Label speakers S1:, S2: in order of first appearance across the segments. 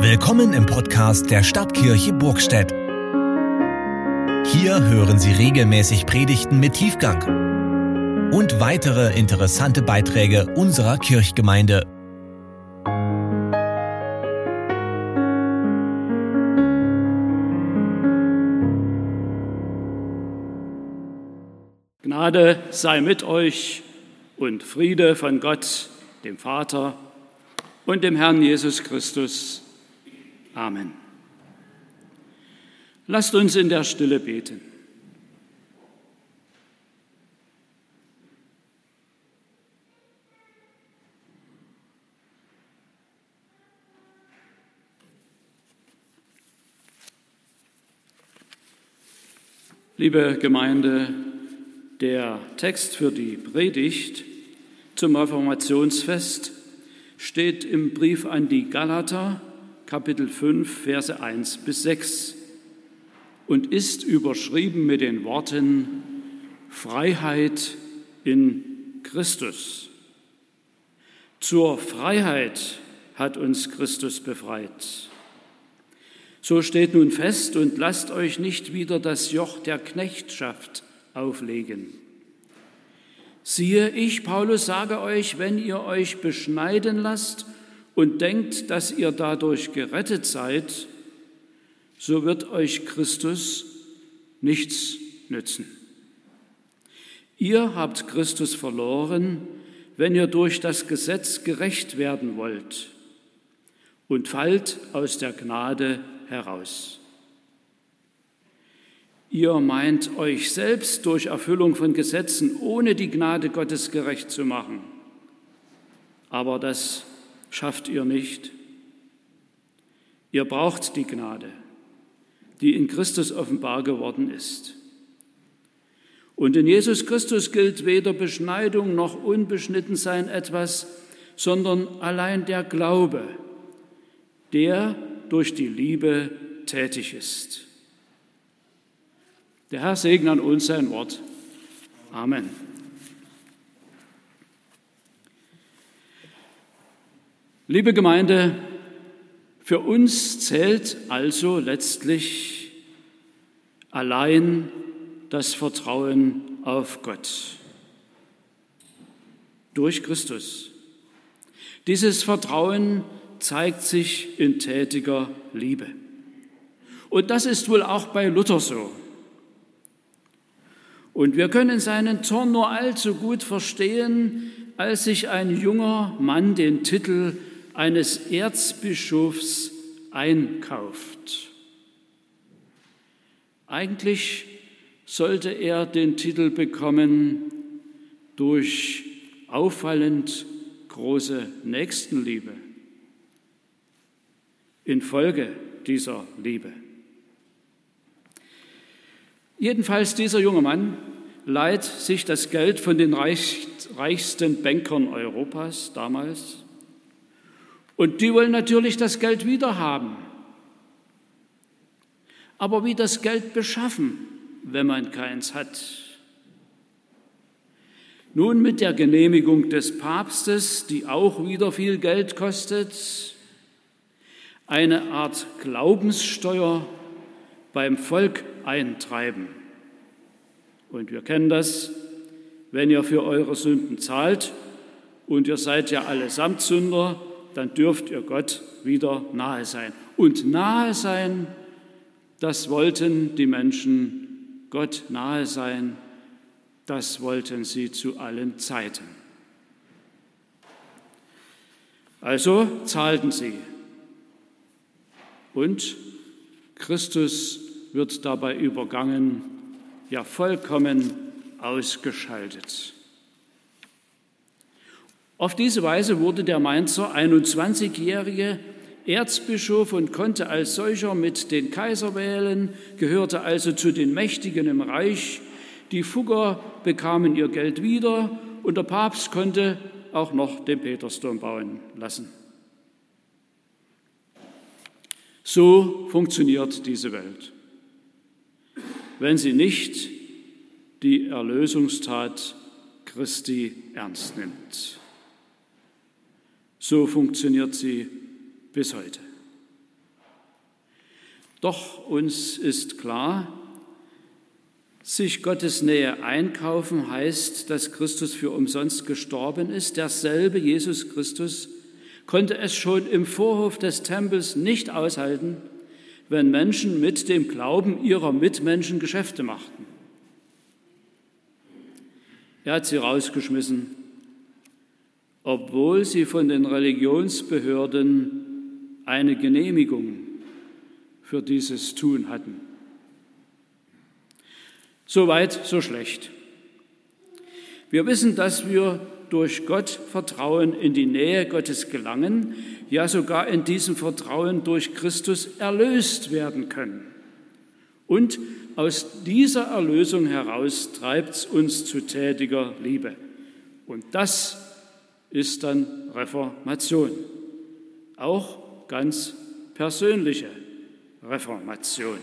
S1: Willkommen im Podcast der Stadtkirche Burgstedt. Hier hören Sie regelmäßig Predigten mit Tiefgang und weitere interessante Beiträge unserer Kirchgemeinde.
S2: Gnade sei mit euch und Friede von Gott, dem Vater und dem Herrn Jesus Christus. Amen. Lasst uns in der Stille beten. Liebe Gemeinde, der Text für die Predigt zum Reformationsfest steht im Brief an die Galater, Kapitel 5, Verse 1 bis 6 und ist überschrieben mit den Worten Freiheit in Christus. Zur Freiheit hat uns Christus befreit. So steht nun fest und lasst euch nicht wieder das Joch der Knechtschaft auflegen. Siehe, ich, Paulus, sage euch, wenn ihr euch beschneiden lasst und denkt, dass ihr dadurch gerettet seid, so wird euch Christus nichts nützen. Ihr habt Christus verloren, wenn ihr durch das Gesetz gerecht werden wollt und fallt aus der Gnade heraus. Ihr meint euch selbst durch Erfüllung von Gesetzen ohne die Gnade Gottes gerecht zu machen. Aber das schafft ihr nicht. Ihr braucht die Gnade, die in Christus offenbar geworden ist. Und in Jesus Christus gilt weder Beschneidung noch Unbeschnittensein etwas, sondern allein der Glaube, der durch die Liebe tätig ist. Der Herr segne an uns sein Wort. Amen. Liebe Gemeinde, für uns zählt also letztlich allein das Vertrauen auf Gott durch Christus. Dieses Vertrauen zeigt sich in tätiger Liebe. Und das ist wohl auch bei Luther so. Und wir können seinen Zorn nur allzu gut verstehen, als sich ein junger Mann den Titel eines Erzbischofs einkauft. Eigentlich sollte er den Titel bekommen durch auffallend große Nächstenliebe infolge dieser Liebe. Jedenfalls dieser junge Mann leiht sich das Geld von den reichsten Bankern Europas damals und die wollen natürlich das Geld wieder haben. Aber wie das Geld beschaffen, wenn man keins hat? Nun mit der Genehmigung des Papstes, die auch wieder viel Geld kostet, eine Art Glaubenssteuer beim Volk eintreiben. Und wir kennen das, wenn ihr für eure Sünden zahlt und ihr seid ja allesamt Sünder, dann dürft ihr Gott wieder nahe sein. Und nahe sein, das wollten die Menschen, Gott nahe sein, das wollten sie zu allen Zeiten. Also zahlten sie. Und Christus wird dabei übergangen, ja vollkommen ausgeschaltet. Auf diese Weise wurde der Mainzer 21-jährige Erzbischof und konnte als solcher mit den Kaiser wählen, gehörte also zu den Mächtigen im Reich. Die Fugger bekamen ihr Geld wieder und der Papst konnte auch noch den Petersdom bauen lassen. So funktioniert diese Welt, wenn sie nicht die Erlösungstat Christi ernst nimmt. So funktioniert sie bis heute. Doch uns ist klar, sich Gottes Nähe einkaufen heißt, dass Christus für umsonst gestorben ist. Derselbe Jesus Christus konnte es schon im Vorhof des Tempels nicht aushalten, wenn Menschen mit dem Glauben ihrer Mitmenschen Geschäfte machten. Er hat sie rausgeschmissen, obwohl sie von den Religionsbehörden eine Genehmigung für dieses Tun hatten. So weit, so schlecht. Wir wissen, dass wir durch Gott Vertrauen in die Nähe Gottes gelangen, ja sogar in diesem Vertrauen durch Christus erlöst werden können. Und aus dieser Erlösung heraus treibt es uns zu tätiger Liebe. Und das ist dann Reformation. Auch ganz persönliche Reformation.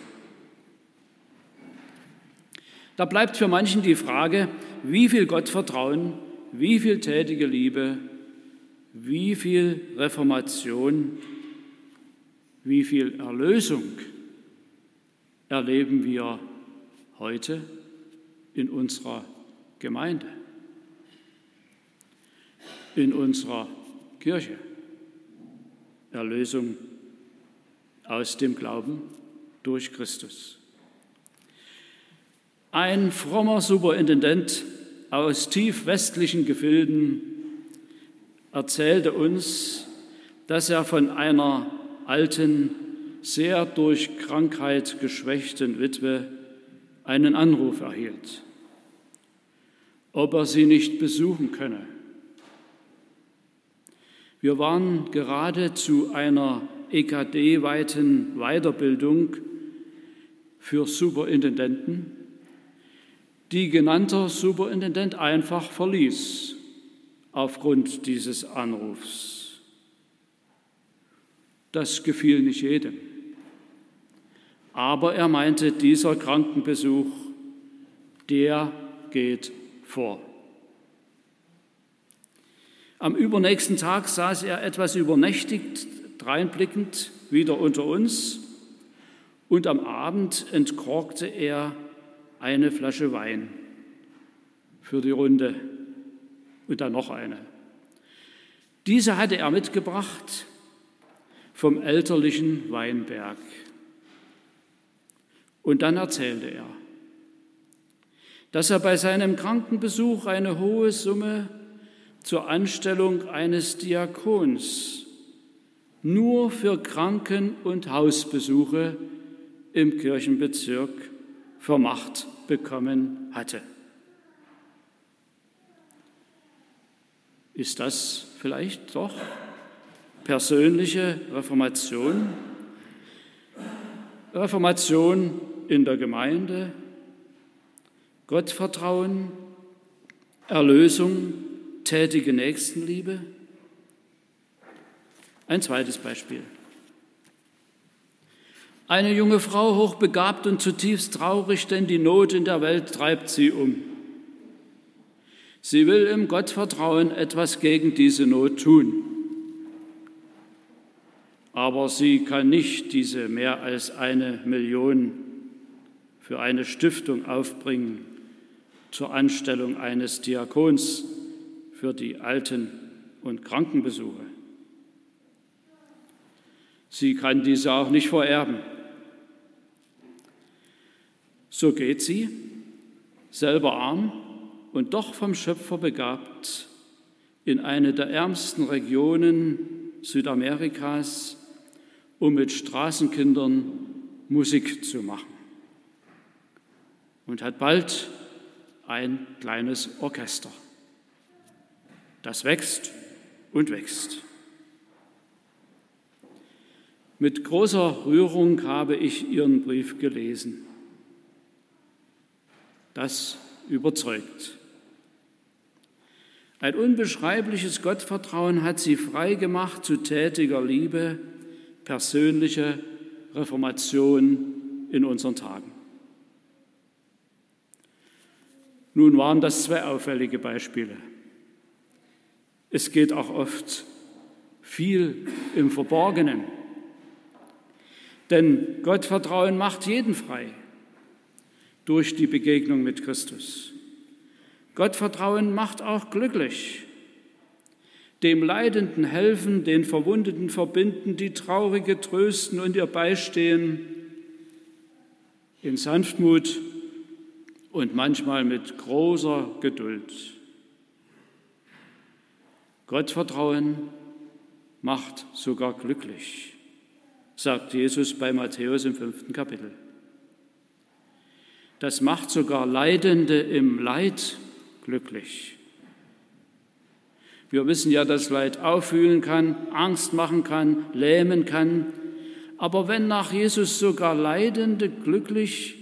S2: Da bleibt für manchen die Frage, wie viel Gottvertrauen, wie viel tätige Liebe, wie viel Reformation, wie viel Erlösung erleben wir heute in unserer Gemeinde, in unserer Kirche. Erlösung aus dem Glauben durch Christus. Ein frommer Superintendent aus tief westlichen Gefilden erzählte uns, dass er von einer alten, sehr durch Krankheit geschwächten Witwe einen Anruf erhielt, ob er sie nicht besuchen könne. Wir waren gerade zu einer EKD-weiten Weiterbildung für Superintendenten die genannter Superintendent einfach verließ aufgrund dieses Anrufs. Das gefiel nicht jedem. Aber er meinte, dieser Krankenbesuch, der geht vor. Am übernächsten Tag saß er etwas übernächtigt, dreinblickend, wieder unter uns, und am Abend entkorkte er eine Flasche Wein für die Runde und dann noch eine. Diese hatte er mitgebracht vom elterlichen Weinberg. Und dann erzählte er, dass er bei seinem Krankenbesuch eine hohe Summe zur Anstellung eines Diakons nur für Kranken- und Hausbesuche im Kirchenbezirk vermacht bekommen hatte. Ist das vielleicht doch persönliche Reformation? Reformation in der Gemeinde, Gottvertrauen, Erlösung, tätige Nächstenliebe? Ein zweites Beispiel. Eine junge Frau, hochbegabt und zutiefst traurig, denn die Not in der Welt treibt sie um. Sie will im Gottvertrauen etwas gegen diese Not tun. Aber sie kann nicht diese mehr als eine Million für eine Stiftung aufbringen zur Anstellung eines Diakons für die Alten- und Krankenbesuche. Sie kann diese auch nicht vererben. So geht sie, selber arm und doch vom Schöpfer begabt, in eine der ärmsten Regionen Südamerikas, um mit Straßenkindern Musik zu machen. Und hat bald ein kleines Orchester. Das wächst und wächst. Mit großer Rührung habe ich Ihren Brief gelesen. Das überzeugt. Ein unbeschreibliches Gottvertrauen hat sie frei gemacht zu tätiger Liebe, persönliche Reformation in unseren Tagen. Nun waren das zwei auffällige Beispiele. Es geht auch oft viel im Verborgenen. Denn Gottvertrauen macht jeden frei durch die Begegnung mit Christus. Gottvertrauen macht auch glücklich. Dem Leidenden helfen, den Verwundeten verbinden, die Traurige trösten und ihr beistehen in Sanftmut und manchmal mit großer Geduld. Gottvertrauen macht sogar glücklich, sagt Jesus bei Matthäus im fünften Kapitel. Das macht sogar Leidende im Leid glücklich. Wir wissen ja, dass Leid auffühlen kann, Angst machen kann, lähmen kann. Aber wenn nach Jesus sogar Leidende glücklich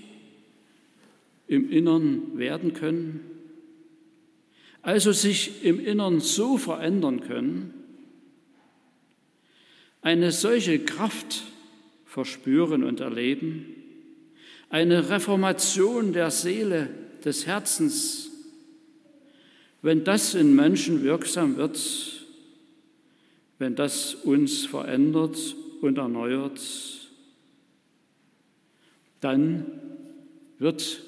S2: im Innern werden können, also sich im Innern so verändern können, eine solche Kraft verspüren und erleben, eine Reformation der Seele, des Herzens, wenn das in Menschen wirksam wird, wenn das uns verändert und erneuert, dann wird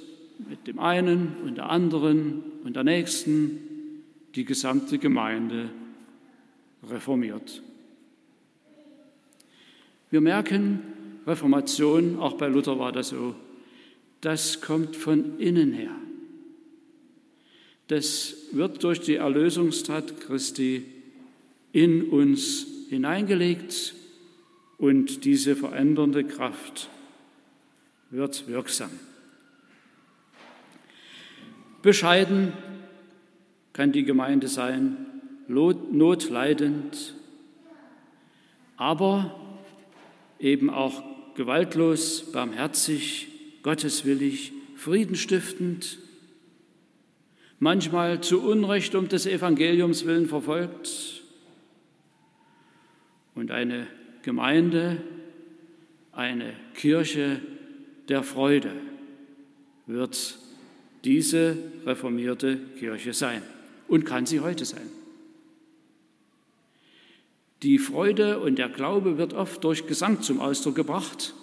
S2: mit dem einen und der anderen und der nächsten die gesamte Gemeinde reformiert. Wir merken, Reformation, auch bei Luther war das so, das kommt von innen her. Das wird durch die Erlösungstat Christi in uns hineingelegt und diese verändernde Kraft wird wirksam. Bescheiden kann die Gemeinde sein, notleidend, aber eben auch gewaltlos, barmherzig, gotteswillig, friedenstiftend, manchmal zu Unrecht um des Evangeliums willen verfolgt. Und eine Gemeinde, eine Kirche der Freude wird diese reformierte Kirche sein und kann sie heute sein. Die Freude und der Glaube wird oft durch Gesang zum Ausdruck gebracht.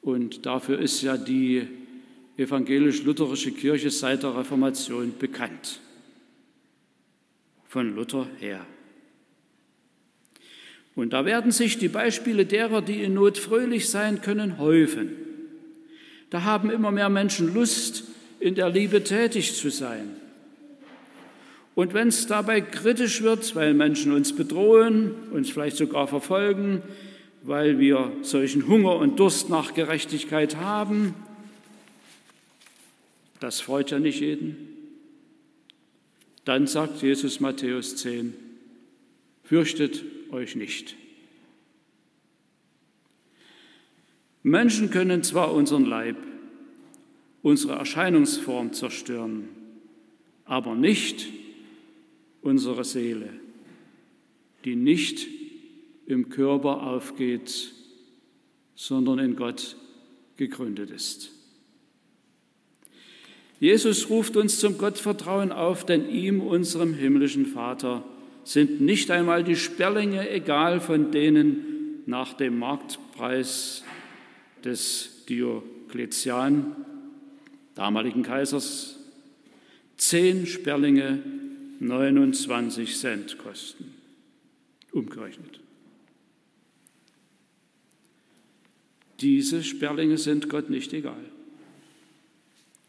S2: Und dafür ist ja die evangelisch-lutherische Kirche seit der Reformation bekannt. Von Luther her. Und da werden sich die Beispiele derer, die in Not fröhlich sein können, häufen. Da haben immer mehr Menschen Lust, in der Liebe tätig zu sein. Und wenn es dabei kritisch wird, weil Menschen uns bedrohen, uns vielleicht sogar verfolgen, weil wir solchen Hunger und Durst nach Gerechtigkeit haben, das freut ja nicht jeden. Dann sagt Jesus Matthäus 10, fürchtet euch nicht. Menschen können zwar unseren Leib, unsere Erscheinungsform zerstören, aber nicht unsere Seele, die nicht im Körper aufgeht, sondern in Gott gegründet ist. Jesus ruft uns zum Gottvertrauen auf, denn ihm, unserem himmlischen Vater, sind nicht einmal die Sperlinge egal, von denen nach dem Marktpreis des Diokletian, damaligen Kaisers, zehn Sperlinge 29 Cent kosten, umgerechnet. Diese Sperlinge sind Gott nicht egal.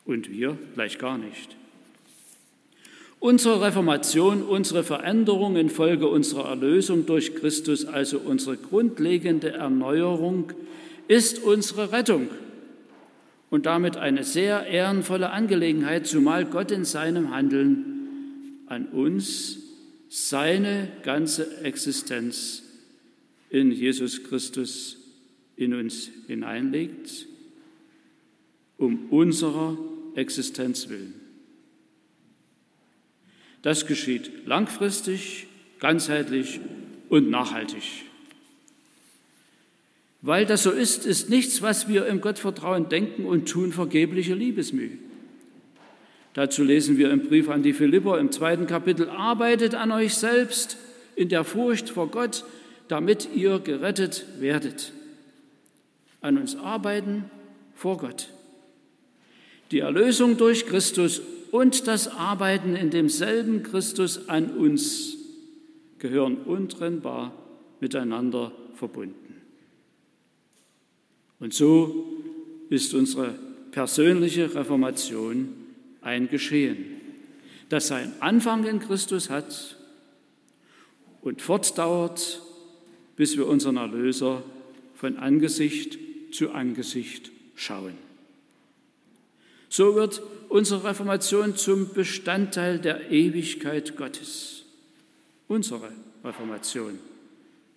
S2: Und wir gleich gar nicht. Unsere Reformation, unsere Veränderung infolge unserer Erlösung durch Christus, also unsere grundlegende Erneuerung, ist unsere Rettung und damit eine sehr ehrenvolle Angelegenheit, zumal Gott in seinem Handeln an uns seine ganze Existenz in Jesus Christus in uns hineinlegt, um unserer Existenz willen. Das geschieht langfristig, ganzheitlich und nachhaltig. Weil das so ist, ist nichts, was wir im Gottvertrauen denken und tun, vergebliche Liebesmühe. Dazu lesen wir im Brief an die Philipper im zweiten Kapitel, arbeitet an euch selbst in der Furcht vor Gott, damit ihr gerettet werdet. an uns arbeiten vor Gott. Die Erlösung durch Christus und das Arbeiten in demselben Christus an uns gehören untrennbar miteinander verbunden. Und so ist unsere persönliche Reformation ein Geschehen, das seinen Anfang in Christus hat und fortdauert, bis wir unseren Erlöser von Angesicht zu Angesicht schauen. So wird unsere Reformation zum Bestandteil der Ewigkeit Gottes. Unsere Reformation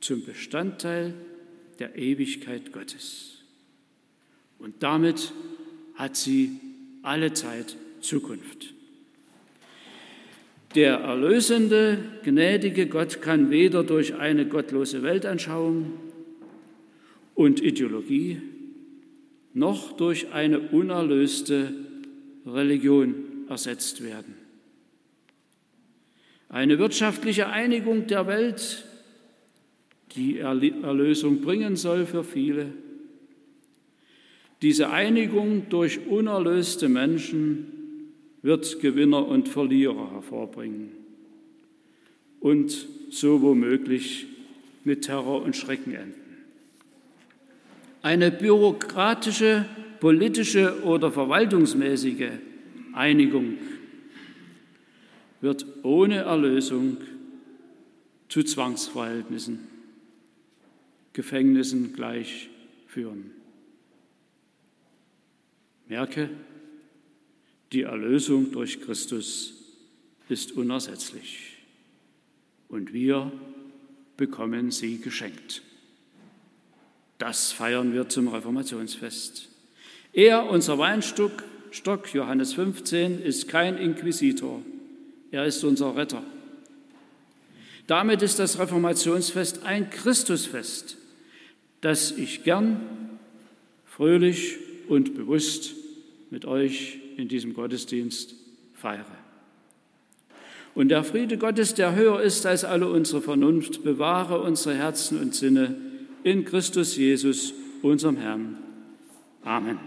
S2: zum Bestandteil der Ewigkeit Gottes. Und damit hat sie alle Zeit Zukunft. Der erlösende, gnädige Gott kann weder durch eine gottlose Weltanschauung und Ideologie noch durch eine unerlöste Religion ersetzt werden. Eine wirtschaftliche Einigung der Welt, die Erlösung bringen soll für viele. Diese Einigung durch unerlöste Menschen wird Gewinner und Verlierer hervorbringen und so womöglich mit Terror und Schrecken enden. Eine bürokratische, politische oder verwaltungsmäßige Einigung wird ohne Erlösung zu Zwangsverhältnissen, Gefängnissen gleich führen. Merke, die Erlösung durch Christus ist unersetzlich und wir bekommen sie geschenkt. Das feiern wir zum Reformationsfest. Er, unser Weinstock, Stock, Johannes 15, ist kein Inquisitor. Er ist unser Retter. Damit ist das Reformationsfest ein Christusfest, das ich gern, fröhlich und bewusst mit euch in diesem Gottesdienst feiere. Und der Friede Gottes, der höher ist als alle unsere Vernunft, bewahre unsere Herzen und Sinne in Christus Jesus, unserem Herrn. Amen.